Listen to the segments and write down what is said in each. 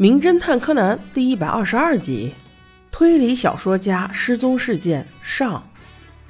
名侦探柯南第一百二十二集：推理小说家失踪事件上。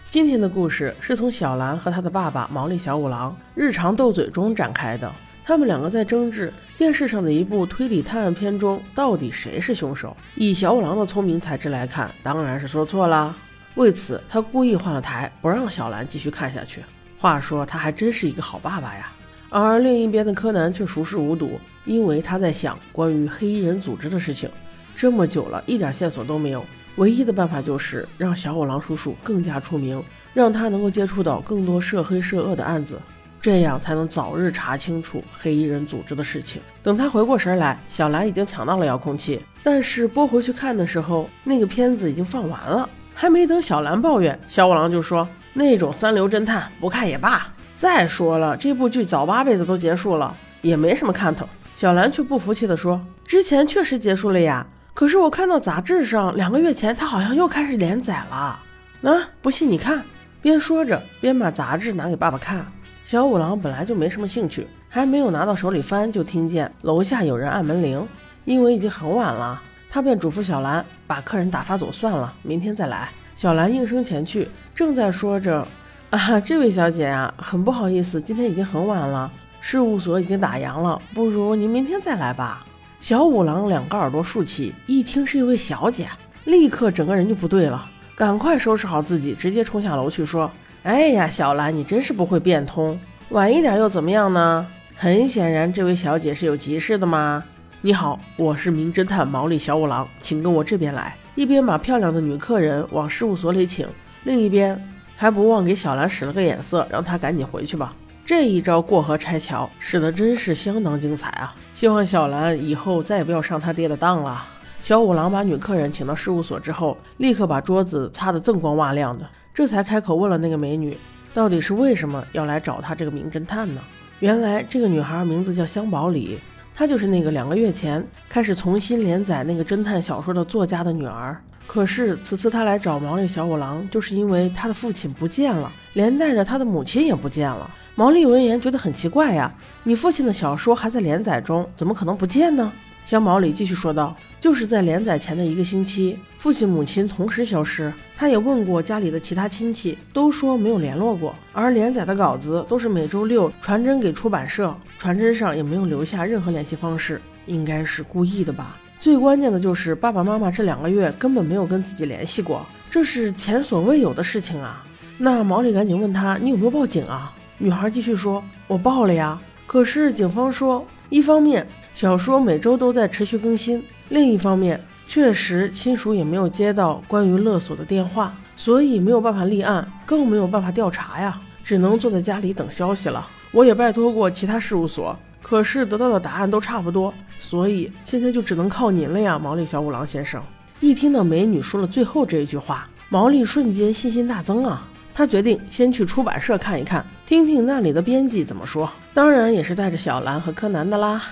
今天的故事是从小兰和他的爸爸毛利小五郎日常斗嘴中展开的。他们两个在争执电视上的一部推理探案片中到底谁是凶手。以小五郎的聪明才智来看，当然是说错啦。为此，他故意换了台，不让小兰继续看下去。话说，他还真是一个好爸爸呀。而另一边的柯南却熟视无睹，因为他在想关于黑衣人组织的事情。这么久了，一点线索都没有。唯一的办法就是让小五郎叔叔更加出名，让他能够接触到更多涉黑涉恶的案子，这样才能早日查清楚黑衣人组织的事情。等他回过神来，小兰已经抢到了遥控器，但是拨回去看的时候，那个片子已经放完了。还没等小兰抱怨，小五郎就说：“那种三流侦探不看也罢。”再说了，这部剧早八辈子都结束了，也没什么看头。小兰却不服气地说：“之前确实结束了呀，可是我看到杂志上两个月前它好像又开始连载了。那不信你看。”边说着边把杂志拿给爸爸看。小五郎本来就没什么兴趣，还没有拿到手里翻，就听见楼下有人按门铃。因为已经很晚了，他便嘱咐小兰把客人打发走算了，明天再来。小兰应声前去，正在说着。啊，这位小姐啊，很不好意思，今天已经很晚了，事务所已经打烊了，不如您明天再来吧。小五郎两个耳朵竖起，一听是一位小姐，立刻整个人就不对了，赶快收拾好自己，直接冲下楼去说：“哎呀，小兰，你真是不会变通，晚一点又怎么样呢？很显然，这位小姐是有急事的嘛。你好，我是名侦探毛利小五郎，请跟我这边来。”一边把漂亮的女客人往事务所里请，另一边。还不忘给小兰使了个眼色，让她赶紧回去吧。这一招过河拆桥使得真是相当精彩啊！希望小兰以后再也不要上他爹的当了。小五郎把女客人请到事务所之后，立刻把桌子擦得锃光瓦亮的，这才开口问了那个美女，到底是为什么要来找他这个名侦探呢？原来这个女孩名字叫香保里，她就是那个两个月前开始重新连载那个侦探小说的作家的女儿。可是此次他来找毛利小五郎，就是因为他的父亲不见了，连带着他的母亲也不见了。毛利闻言觉得很奇怪呀，你父亲的小说还在连载中，怎么可能不见呢？香毛里继续说道：“就是在连载前的一个星期，父亲母亲同时消失。他也问过家里的其他亲戚，都说没有联络过。而连载的稿子都是每周六传真给出版社，传真上也没有留下任何联系方式，应该是故意的吧。”最关键的就是爸爸妈妈这两个月根本没有跟自己联系过，这是前所未有的事情啊！那毛利赶紧问他：“你有没有报警啊？”女孩继续说：“我报了呀，可是警方说，一方面小说每周都在持续更新，另一方面确实亲属也没有接到关于勒索的电话，所以没有办法立案，更没有办法调查呀，只能坐在家里等消息了。我也拜托过其他事务所。”可是得到的答案都差不多，所以现在就只能靠您了呀，毛利小五郎先生。一听到美女说了最后这一句话，毛利瞬间信心大增啊！他决定先去出版社看一看，听听那里的编辑怎么说。当然也是带着小兰和柯南的啦。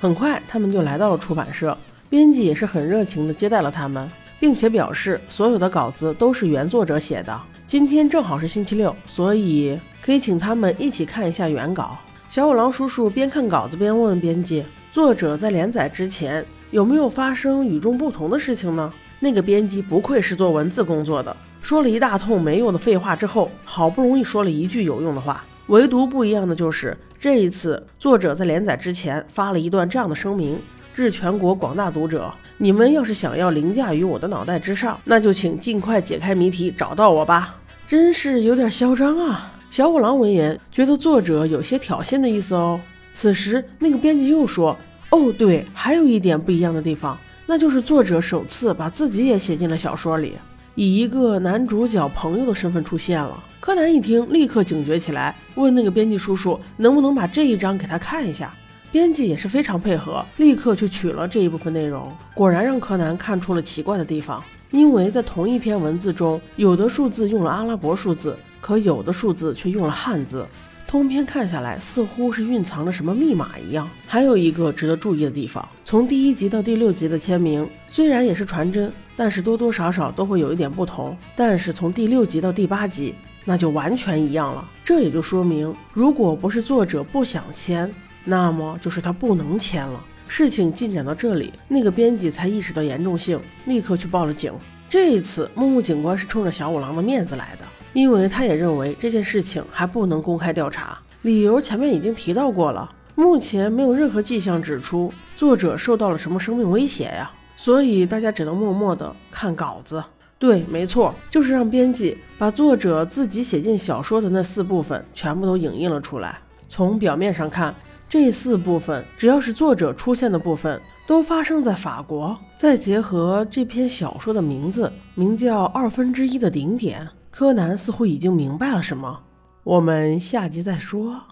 很快，他们就来到了出版社，编辑也是很热情地接待了他们，并且表示所有的稿子都是原作者写的。今天正好是星期六，所以可以请他们一起看一下原稿。小五郎叔叔边看稿子边问编辑：“作者在连载之前有没有发生与众不同的事情呢？”那个编辑不愧是做文字工作的，说了一大通没用的废话之后，好不容易说了一句有用的话。唯独不一样的就是这一次，作者在连载之前发了一段这样的声明：“致全国广大读者，你们要是想要凌驾于我的脑袋之上，那就请尽快解开谜题，找到我吧。”真是有点嚣张啊！小五郎闻言，觉得作者有些挑衅的意思哦。此时，那个编辑又说：“哦，对，还有一点不一样的地方，那就是作者首次把自己也写进了小说里，以一个男主角朋友的身份出现了。”柯南一听，立刻警觉起来，问那个编辑叔叔：“能不能把这一章给他看一下？”编辑也是非常配合，立刻去取了这一部分内容。果然让柯南看出了奇怪的地方，因为在同一篇文字中，有的数字用了阿拉伯数字。可有的数字却用了汉字，通篇看下来似乎是蕴藏着什么密码一样。还有一个值得注意的地方，从第一集到第六集的签名虽然也是传真，但是多多少少都会有一点不同。但是从第六集到第八集，那就完全一样了。这也就说明，如果不是作者不想签，那么就是他不能签了。事情进展到这里，那个编辑才意识到严重性，立刻去报了警。这一次，木木警官是冲着小五郎的面子来的，因为他也认为这件事情还不能公开调查，理由前面已经提到过了。目前没有任何迹象指出作者受到了什么生命威胁呀，所以大家只能默默的看稿子。对，没错，就是让编辑把作者自己写进小说的那四部分全部都影印了出来。从表面上看，这四部分只要是作者出现的部分。都发生在法国，再结合这篇小说的名字，名叫《二分之一的顶点》，柯南似乎已经明白了什么。我们下集再说。